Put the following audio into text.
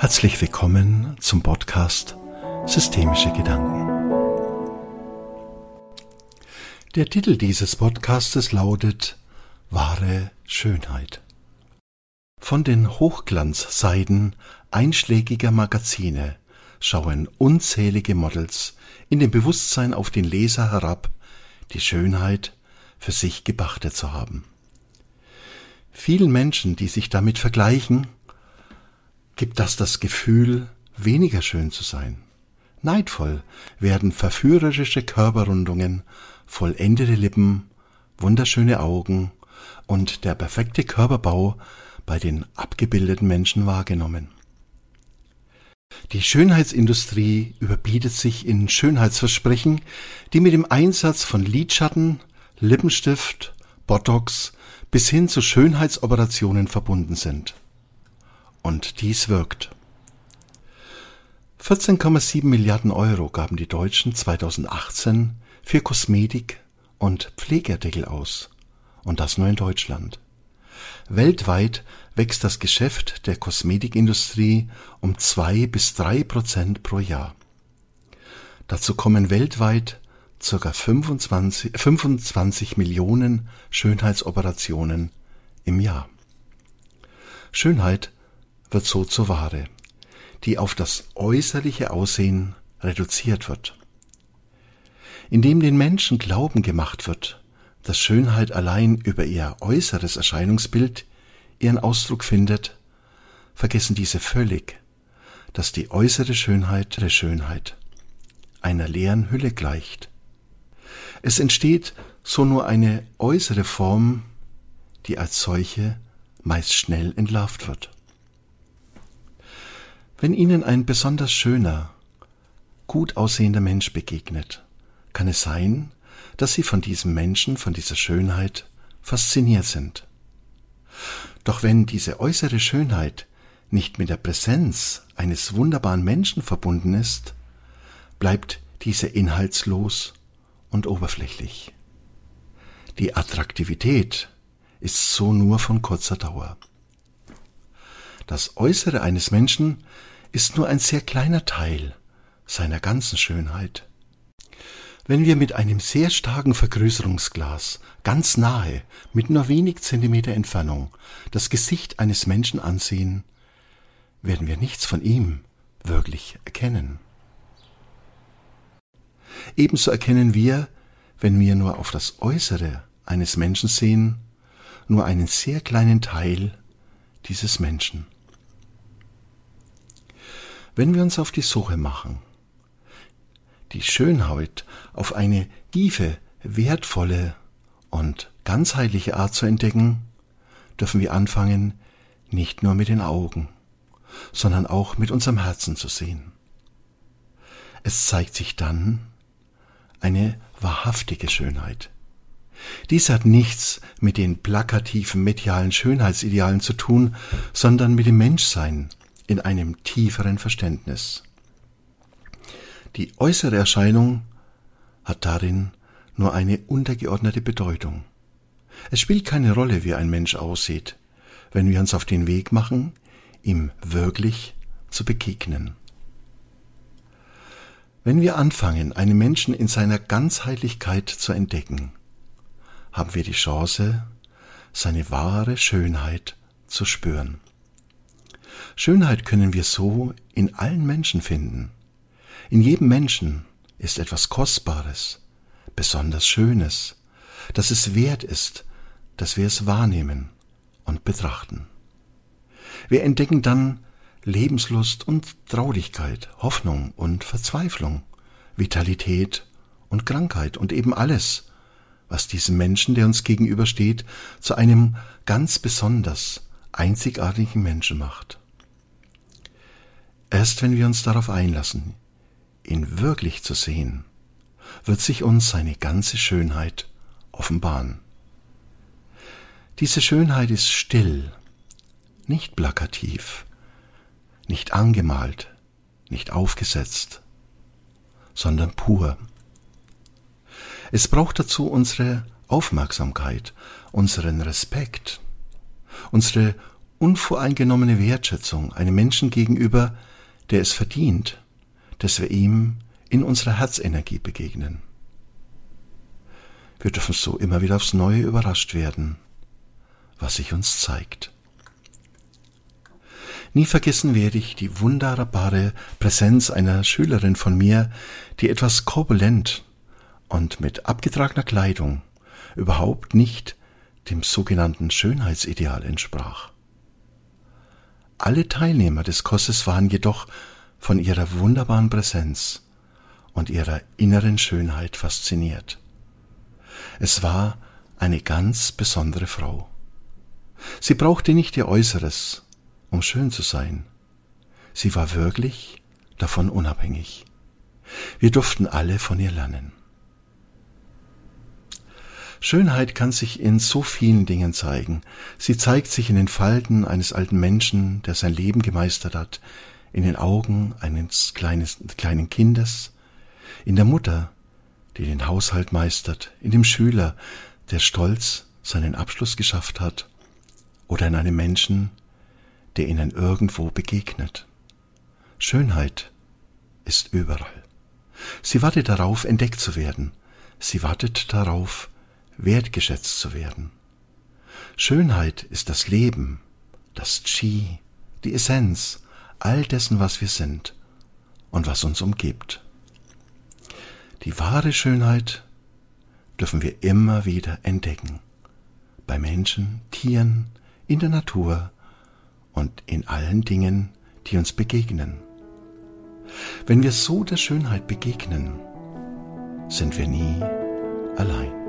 Herzlich willkommen zum Podcast Systemische Gedanken. Der Titel dieses Podcastes lautet Wahre Schönheit. Von den Hochglanzseiden einschlägiger Magazine schauen unzählige Models in dem Bewusstsein auf den Leser herab, die Schönheit für sich gepachtet zu haben. Vielen Menschen, die sich damit vergleichen, gibt das das Gefühl, weniger schön zu sein. Neidvoll werden verführerische Körperrundungen, vollendete Lippen, wunderschöne Augen und der perfekte Körperbau bei den abgebildeten Menschen wahrgenommen. Die Schönheitsindustrie überbietet sich in Schönheitsversprechen, die mit dem Einsatz von Lidschatten, Lippenstift, Botox bis hin zu Schönheitsoperationen verbunden sind. Und dies wirkt. 14,7 Milliarden Euro gaben die Deutschen 2018 für Kosmetik und Pflegeartikel aus. Und das nur in Deutschland. Weltweit wächst das Geschäft der Kosmetikindustrie um zwei bis drei Prozent pro Jahr. Dazu kommen weltweit ca. 25, 25 Millionen Schönheitsoperationen im Jahr. Schönheit wird so zur Ware, die auf das äußerliche Aussehen reduziert wird. Indem den Menschen Glauben gemacht wird, dass Schönheit allein über ihr äußeres Erscheinungsbild ihren Ausdruck findet, vergessen diese völlig, dass die äußere Schönheit der Schönheit einer leeren Hülle gleicht. Es entsteht so nur eine äußere Form, die als solche meist schnell entlarvt wird. Wenn Ihnen ein besonders schöner, gut aussehender Mensch begegnet, kann es sein, dass Sie von diesem Menschen, von dieser Schönheit fasziniert sind. Doch wenn diese äußere Schönheit nicht mit der Präsenz eines wunderbaren Menschen verbunden ist, bleibt diese inhaltslos und oberflächlich. Die Attraktivität ist so nur von kurzer Dauer. Das Äußere eines Menschen ist nur ein sehr kleiner Teil seiner ganzen Schönheit. Wenn wir mit einem sehr starken Vergrößerungsglas ganz nahe, mit nur wenig Zentimeter Entfernung, das Gesicht eines Menschen ansehen, werden wir nichts von ihm wirklich erkennen. Ebenso erkennen wir, wenn wir nur auf das Äußere eines Menschen sehen, nur einen sehr kleinen Teil dieses Menschen. Wenn wir uns auf die Suche machen, die Schönheit auf eine tiefe, wertvolle und ganzheitliche Art zu entdecken, dürfen wir anfangen, nicht nur mit den Augen, sondern auch mit unserem Herzen zu sehen. Es zeigt sich dann eine wahrhaftige Schönheit. Dies hat nichts mit den plakativen medialen Schönheitsidealen zu tun, sondern mit dem Menschsein, in einem tieferen Verständnis. Die äußere Erscheinung hat darin nur eine untergeordnete Bedeutung. Es spielt keine Rolle, wie ein Mensch aussieht, wenn wir uns auf den Weg machen, ihm wirklich zu begegnen. Wenn wir anfangen, einen Menschen in seiner Ganzheitlichkeit zu entdecken, haben wir die Chance, seine wahre Schönheit zu spüren. Schönheit können wir so in allen Menschen finden. In jedem Menschen ist etwas Kostbares, besonders Schönes, dass es wert ist, dass wir es wahrnehmen und betrachten. Wir entdecken dann Lebenslust und Traurigkeit, Hoffnung und Verzweiflung, Vitalität und Krankheit und eben alles, was diesen Menschen, der uns gegenübersteht, zu einem ganz besonders einzigartigen Menschen macht. Erst wenn wir uns darauf einlassen, ihn wirklich zu sehen, wird sich uns seine ganze Schönheit offenbaren. Diese Schönheit ist still, nicht plakativ, nicht angemalt, nicht aufgesetzt, sondern pur. Es braucht dazu unsere Aufmerksamkeit, unseren Respekt, unsere unvoreingenommene Wertschätzung einem Menschen gegenüber, der es verdient, dass wir ihm in unserer Herzenergie begegnen. Wir dürfen so immer wieder aufs Neue überrascht werden, was sich uns zeigt. Nie vergessen werde ich die wunderbare Präsenz einer Schülerin von mir, die etwas korpulent und mit abgetragener Kleidung überhaupt nicht dem sogenannten Schönheitsideal entsprach. Alle Teilnehmer des Kurses waren jedoch von ihrer wunderbaren Präsenz und ihrer inneren Schönheit fasziniert. Es war eine ganz besondere Frau. Sie brauchte nicht ihr Äußeres, um schön zu sein. Sie war wirklich davon unabhängig. Wir durften alle von ihr lernen. Schönheit kann sich in so vielen Dingen zeigen. Sie zeigt sich in den Falten eines alten Menschen, der sein Leben gemeistert hat, in den Augen eines kleines, kleinen Kindes, in der Mutter, die den Haushalt meistert, in dem Schüler, der stolz seinen Abschluss geschafft hat, oder in einem Menschen, der ihnen irgendwo begegnet. Schönheit ist überall. Sie wartet darauf, entdeckt zu werden. Sie wartet darauf, wertgeschätzt zu werden. Schönheit ist das Leben, das Chi, die Essenz all dessen, was wir sind und was uns umgibt. Die wahre Schönheit dürfen wir immer wieder entdecken. Bei Menschen, Tieren, in der Natur und in allen Dingen, die uns begegnen. Wenn wir so der Schönheit begegnen, sind wir nie allein.